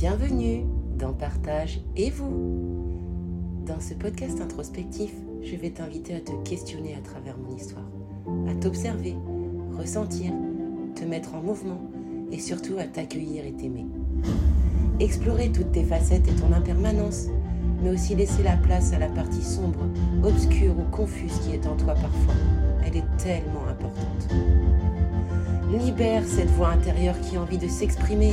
Bienvenue dans Partage et vous. Dans ce podcast introspectif, je vais t'inviter à te questionner à travers mon histoire, à t'observer, ressentir, te mettre en mouvement et surtout à t'accueillir et t'aimer. Explorer toutes tes facettes et ton impermanence, mais aussi laisser la place à la partie sombre, obscure ou confuse qui est en toi parfois. Elle est tellement importante. Libère cette voix intérieure qui a envie de s'exprimer.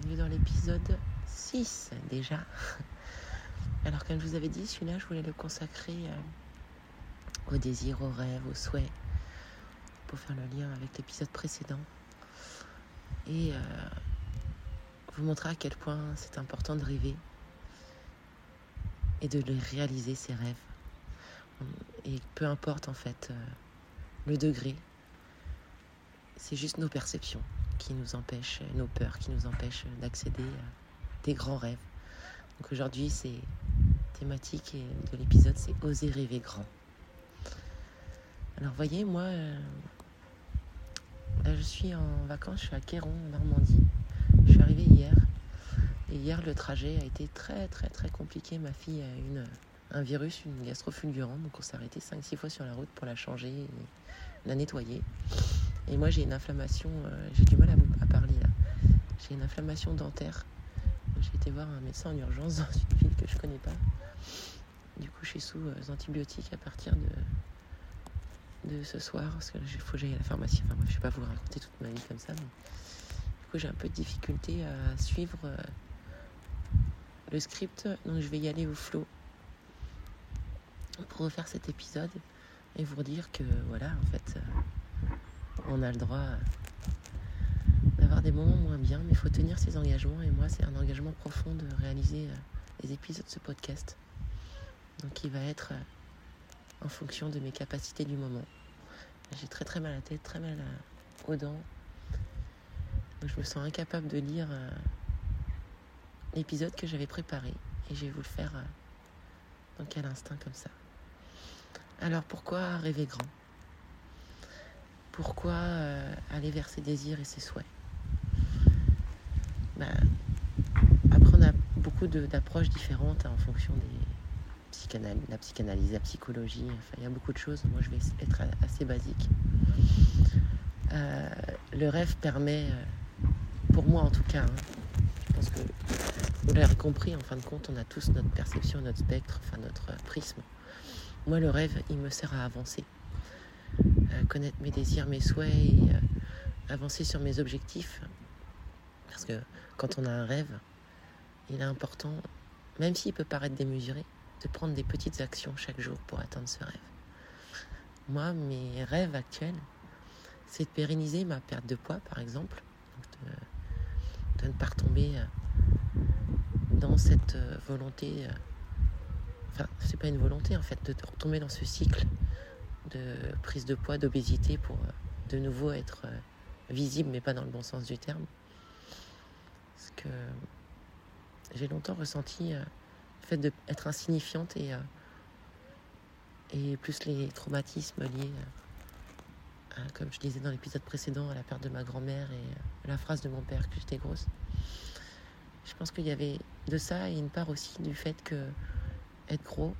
Bienvenue dans l'épisode 6 déjà. Alors comme je vous avais dit, celui-là, je voulais le consacrer euh, au désir, au rêve, au souhait, pour faire le lien avec l'épisode précédent. Et euh, vous montrer à quel point c'est important de rêver et de réaliser ses rêves. Et peu importe en fait euh, le degré, c'est juste nos perceptions qui nous empêchent, nos peurs qui nous empêchent d'accéder à des grands rêves. Donc aujourd'hui, c'est thématique de l'épisode, c'est oser rêver grand. Alors voyez, moi, euh, je suis en vacances, je suis à Quéron, en Normandie. Je suis arrivée hier. Et hier, le trajet a été très très très compliqué. Ma fille a une, un virus, une gastrofulgurante, donc on s'est arrêté 5-6 fois sur la route pour la changer et la nettoyer. Et moi, j'ai une inflammation, euh, j'ai du mal à, à parler là. J'ai une inflammation dentaire. J'ai été voir un médecin en urgence dans une ville que je connais pas. Du coup, je suis sous euh, antibiotiques à partir de, de ce soir, parce que faut que j'aille à la pharmacie. Enfin, bref, je vais pas vous raconter toute ma vie comme ça. Mais... Du coup, j'ai un peu de difficulté à suivre euh, le script, donc je vais y aller au flot pour refaire cet épisode et vous dire que voilà, en fait, on a le droit d'avoir des moments moins bien, mais il faut tenir ses engagements. Et moi, c'est un engagement profond de réaliser euh, les épisodes de ce podcast. Donc, il va être euh, en fonction de mes capacités du moment. J'ai très très mal à la tête, très mal aux dents. Donc, je me sens incapable de lire l'épisode que j'avais préparé. Et je vais vous le faire dans quel instinct comme ça. Alors pourquoi rêver grand? Pourquoi euh, aller vers ses désirs et ses souhaits bah, Après, on a beaucoup d'approches différentes hein, en fonction psychanalyses, la psychanalyse, la psychologie. Enfin, il y a beaucoup de choses. Moi, je vais être assez basique. Euh, le rêve permet, euh, pour moi en tout cas, hein, je pense que vous l'avez compris, en fin de compte, on a tous notre perception, notre spectre, enfin notre prisme. Moi, le rêve, il me sert à avancer, connaître mes désirs, mes souhaits euh, avancer sur mes objectifs. Parce que quand on a un rêve, il est important, même s'il peut paraître démesuré, de prendre des petites actions chaque jour pour atteindre ce rêve. Moi, mes rêves actuels, c'est de pérenniser ma perte de poids, par exemple, de, ne pas retomber euh, dans cette euh, volonté enfin, c'est pas une volonté en fait, de retomber dans ce cycle de prise de poids, d'obésité pour euh, de nouveau être euh, visible, mais pas dans le bon sens du terme. Parce que j'ai longtemps ressenti euh, le fait d'être insignifiante et, plus les traumatismes liés, comme je disais dans l'épisode précédent, à la perte de ma grand-mère et la phrase de mon père que j'étais grosse. Je pense qu'il y avait de ça et une part aussi du fait que être gros,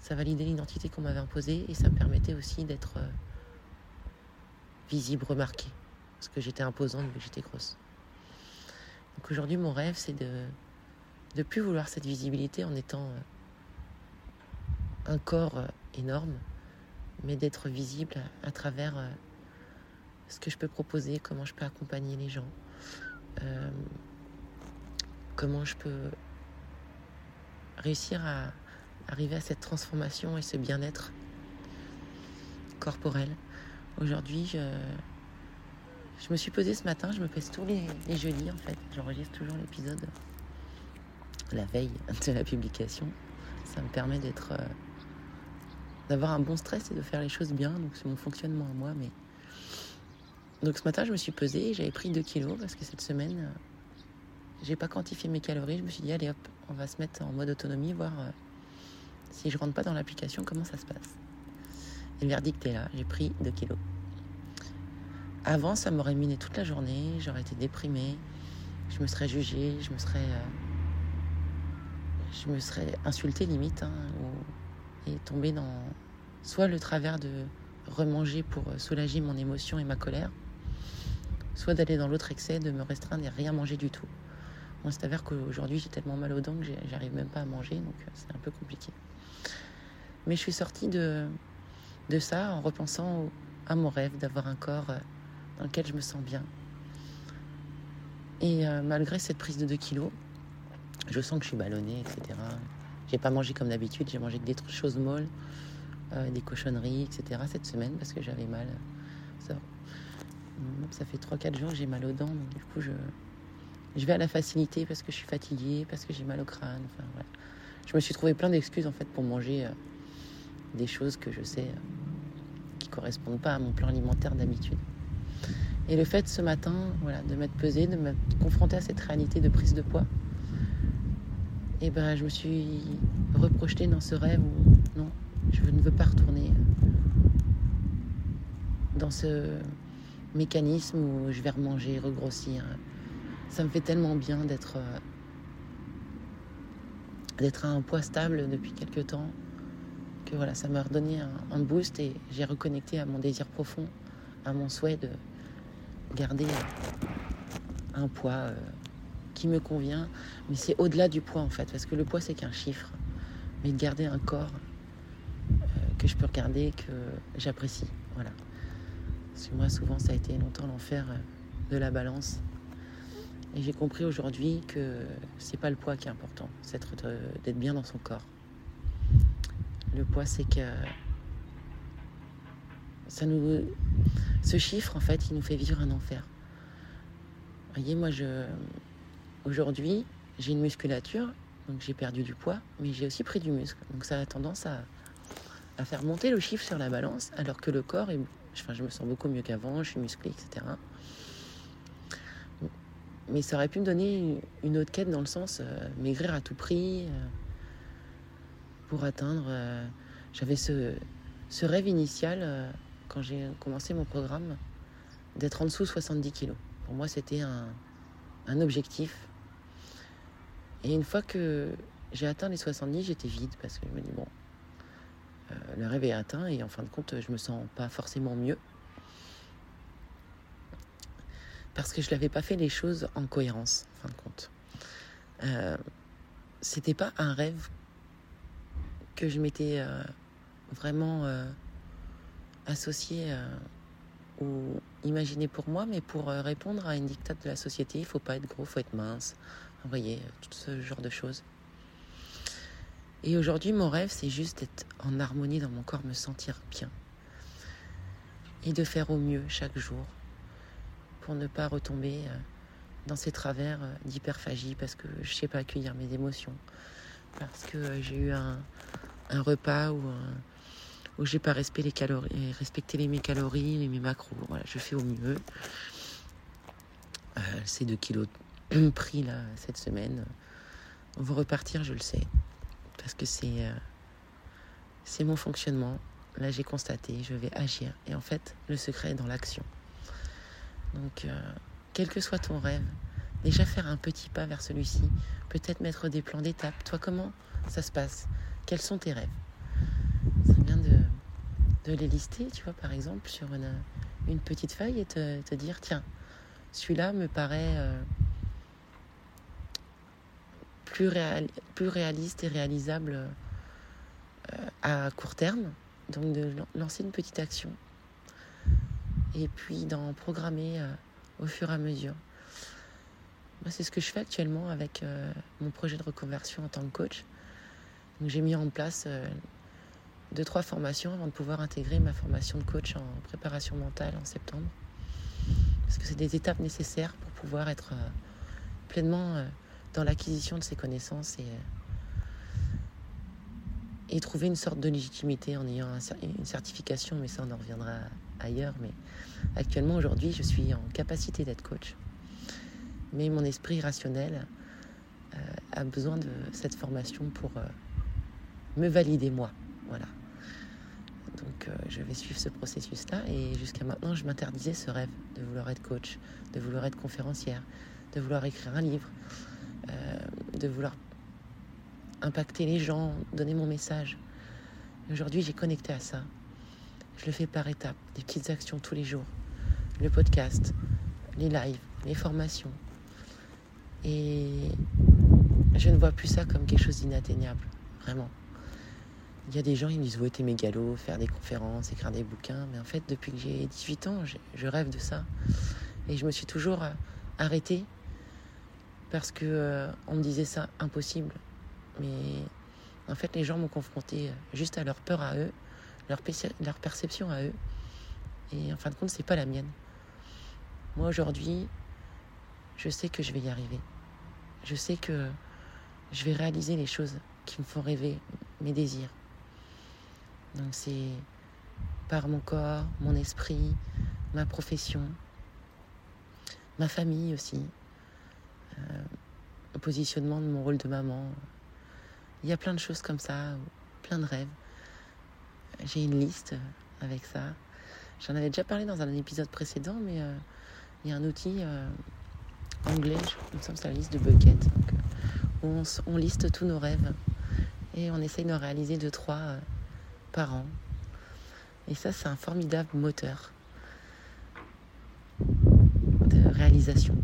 ça validait l'identité qu'on m'avait imposée et ça me permettait aussi d'être euh, visible, remarquée. Parce que j'étais imposante mais j'étais grosse. Donc aujourd'hui, mon rêve, c'est de ne plus vouloir cette visibilité en étant euh, un corps euh, énorme, mais d'être visible à, travers ce que je peux proposer, comment je peux accompagner les gens, comment je peux réussir à arriver à cette transformation et ce bien-être corporelle. Aujourd'hui, je, me suis posée ce matin, je me pèse tous les, les jeudis en fait. J'enregistre toujours l'épisode la veille de la publication. Ça me permet d'être. Euh, d'avoir un bon stress et de faire les choses bien. Donc c'est mon fonctionnement à moi. Mais... Donc ce matin, je me suis pesée, j'avais pris 2 kilos parce que cette semaine, euh, j'ai pas quantifié mes calories. Je me suis dit, allez hop, on va se mettre en mode autonomie, voir euh, si je rentre pas dans l'application, comment ça se passe? Et le verdict est là, j'ai pris 2 kilos. Avant, ça m'aurait miné toute la journée, j'aurais été déprimée, je me serais jugée, je me serais. Euh, je me serais insultée limite, hein, et tombée dans soit le travers de remanger pour soulager mon émotion et ma colère, soit d'aller dans l'autre excès, de me restreindre et rien manger du tout. Moi, c'est avère qu'aujourd'hui, j'ai tellement mal aux dents que j'arrive même pas à manger, donc euh, c'est un peu compliqué. Mais je suis sortie de, de ça en repensant à mon rêve d'avoir un corps euh, dans lequel je me sens bien. Et euh, malgré cette prise de 2 kilos, je sens que je suis ballonnée, etc. J'ai pas mangé comme d'habitude, j'ai mangé des choses molles, des cochonneries, etc. cette semaine parce que j'avais mal. Ça, ça fait 3-4 jours que j'ai mal aux dents, donc du coup je, je vais à la facilité parce que je suis fatiguée, parce que j'ai mal au crâne. Enfin, voilà. Je me suis trouvé plein d'excuses en fait pour manger euh, des choses que je sais euh, qui correspondent pas à mon plan alimentaire d'habitude. Et le fait ce matin, voilà, de m'être pesée, de me confronter à cette réalité de prise de poids, et eh ben je me suis reprojetée dans ce rêve où non, je ne veux pas retourner dans ce mécanisme où je vais remanger, regrossir, ça me fait tellement bien d'être euh, d'être à un poids stable depuis quelques temps que voilà, ça m'a redonné un, boost et j'ai reconnecté à mon désir profond, à mon souhait de garder un poids euh, qui me convient. Mais c'est au-delà du poids en fait, parce que le poids c'est qu'un chiffre. Mais de garder un corps euh, que je peux regarder, que j'apprécie. Voilà. Parce que moi souvent ça a été longtemps l'enfer de la balance et j'ai compris aujourd'hui que c'est pas le poids qui est important, c'est d'être bien dans son corps. Le poids, c'est que ça nous, ce chiffre, en fait, il nous fait vivre un enfer. Vous voyez, moi, je, aujourd'hui, j'ai une musculature, donc j'ai perdu du poids, mais j'ai aussi pris du muscle. Donc ça a tendance à, faire monter le chiffre sur la balance, alors que le corps, enfin, je me sens beaucoup mieux qu'avant, je suis musclé, etc mais ça aurait pu me donner une autre quête dans le sens euh, maigrir à tout prix euh, pour atteindre. Euh, j'avais ce, rêve initial quand j'ai commencé mon programme d'être en dessous 70 kilos. Pour moi, c'était un, un, objectif. Et une fois que j'ai atteint les 70, j'étais vide parce que je me dis bon, le rêve est atteint et en fin de compte, je me sens pas forcément mieux parce que je n'avais pas fait les choses en cohérence, en fin de compte. Euh, c'était pas un rêve que je m'étais euh, vraiment euh, associé euh, ou imaginé pour moi, mais pour répondre à une dictate de la société, il faut pas être gros, il faut être mince. Vous voyez, tout ce genre de choses. Et aujourd'hui, mon rêve, c'est juste d'être en harmonie dans mon corps, me sentir bien. Et de faire au mieux chaque jour pour ne pas retomber euh, dans ces travers euh, d'hyperphagie parce que je sais pas accueillir mes émotions, parce que euh, j'ai eu un, repas où, où j'ai pas respecté les calories, respecté les, mes calories mes macros. Je fais au mieux. ces deux kilos pris là cette semaine vont repartir, je le sais, parce que c'est c'est mon fonctionnement. Là, j'ai constaté, je vais agir. Et en fait, le secret est dans l'action. Donc, euh, quel que soit ton rêve, déjà faire un petit pas vers celui-ci, peut-être mettre des plans d'étape. Toi, comment ça se passe? Quels sont tes rêves? C'est bien de, les lister, tu vois, par exemple, sur une, petite feuille et te, dire, tiens, celui-là me paraît euh, plus réaliste et réalisable euh, à court terme. Donc de lancer une petite action et puis d'en programmer euh, au fur et à mesure. Moi, c'est ce que je fais actuellement avec euh, mon projet de reconversion en tant que coach. j'ai mis en place euh, deux, trois formations avant de pouvoir intégrer ma formation de coach en préparation mentale en septembre. Parce que c'est des étapes nécessaires pour pouvoir être pleinement dans l'acquisition de ces connaissances et, et trouver une sorte de légitimité en ayant une certification, mais ça on en reviendra ailleurs. Mais actuellement, aujourd'hui, je suis en capacité d'être coach. Mais mon esprit rationnel euh, a besoin de cette formation pour euh, me valider moi. Voilà. Donc euh, je vais suivre ce processus-là et jusqu'à maintenant, je m'interdisais ce rêve de vouloir être coach, de vouloir être conférencière, de vouloir écrire un livre, de vouloir impacter les gens, donner mon message. Aujourd'hui, j'ai connecté à ça. Je le fais par étapes, des petites actions tous les jours. Le podcast, les lives, les formations. Et je ne vois plus ça comme quelque chose d'inatteignable, vraiment. Il y a des gens, ils me disent, ouais, t'es mégalo, faire des conférences, écrire des bouquins. Mais en fait, depuis que j'ai 18 ans, je rêve de ça. Et je me suis toujours euh, arrêtée parce que euh, on me disait ça impossible. Mais en fait, les gens m'ont confronté juste à leur peur à eux, leur, perception à eux. Et en fin de compte, c'est pas la mienne. Moi, aujourd'hui, je sais que je vais y arriver. Je sais que je vais réaliser les choses qui me font rêver, mes désirs. Donc c'est par mon corps, mon esprit, ma profession, ma famille aussi, euh, le positionnement de mon rôle de maman, il y a plein de choses comme ça, plein de rêves. J'ai une liste avec ça. J'en avais déjà parlé dans un épisode précédent, mais euh, il y a un outil euh, anglais, il me semble c'est la liste de bucket, donc, euh, on, liste tous nos rêves et on essaye de réaliser deux, trois par an. Et ça, c'est un formidable moteur de réalisation.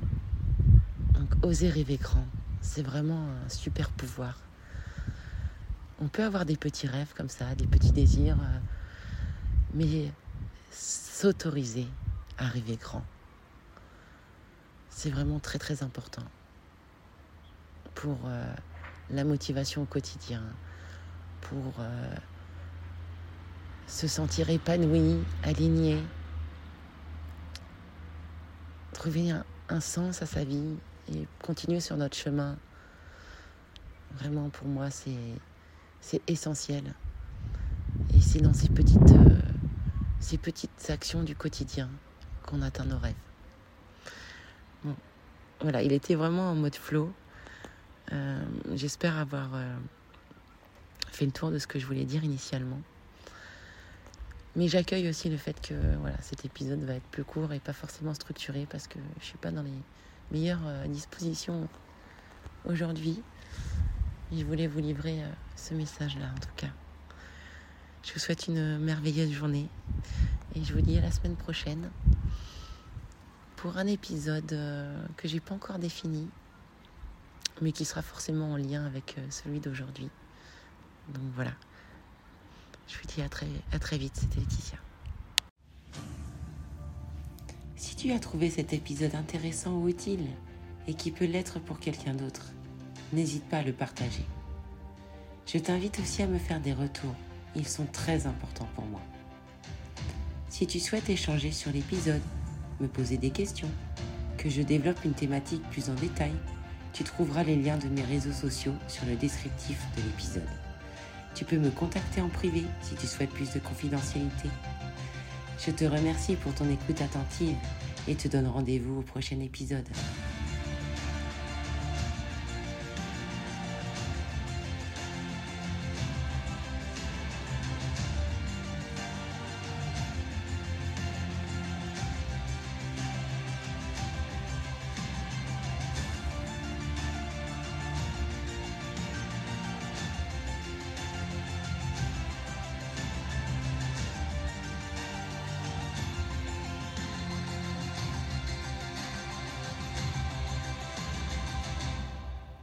Donc, oser rêver grand, c'est vraiment un super pouvoir on peut avoir des petits rêves comme ça, des petits désirs, euh, mais s'autoriser à rêver grand, c'est vraiment très très important pour euh, la motivation au quotidien, pour euh, se sentir épanoui, aligné, trouver un sens à sa vie et continuer sur notre chemin. Vraiment, pour moi, c'est c'est essentiel. Et c'est dans ces petites, euh, ces petites actions du quotidien qu'on atteint nos rêves. Bon, voilà, il était vraiment en mode flow. Euh, j'espère avoir euh, fait le tour de ce que je voulais dire initialement. Mais j'accueille aussi le fait que voilà, cet épisode va être plus court et pas forcément structuré parce que je suis pas dans les meilleures dispositions aujourd'hui. Je voulais vous livrer euh, ce message-là en tout cas. Je vous souhaite une merveilleuse journée et je vous dis à la semaine prochaine pour un épisode euh, que j'ai pas encore défini, mais qui sera forcément en lien avec euh, celui d'aujourd'hui. Donc voilà. Je vous dis à très, à très vite, c'était Laetitia. Si tu as trouvé cet épisode intéressant ou utile, et qui peut l'être pour quelqu'un d'autre, n'hésite pas à le partager. Je t'invite aussi à me faire des retours. Ils sont très importants pour moi. Si tu souhaites échanger sur l'épisode, me poser des questions, que je développe une thématique plus en détail, tu trouveras les liens de mes réseaux sociaux sur le descriptif de l'épisode. Tu peux me contacter en privé si tu souhaites plus de confidentialité. Je te remercie pour ton écoute attentive et te donne rendez-vous au prochain épisode.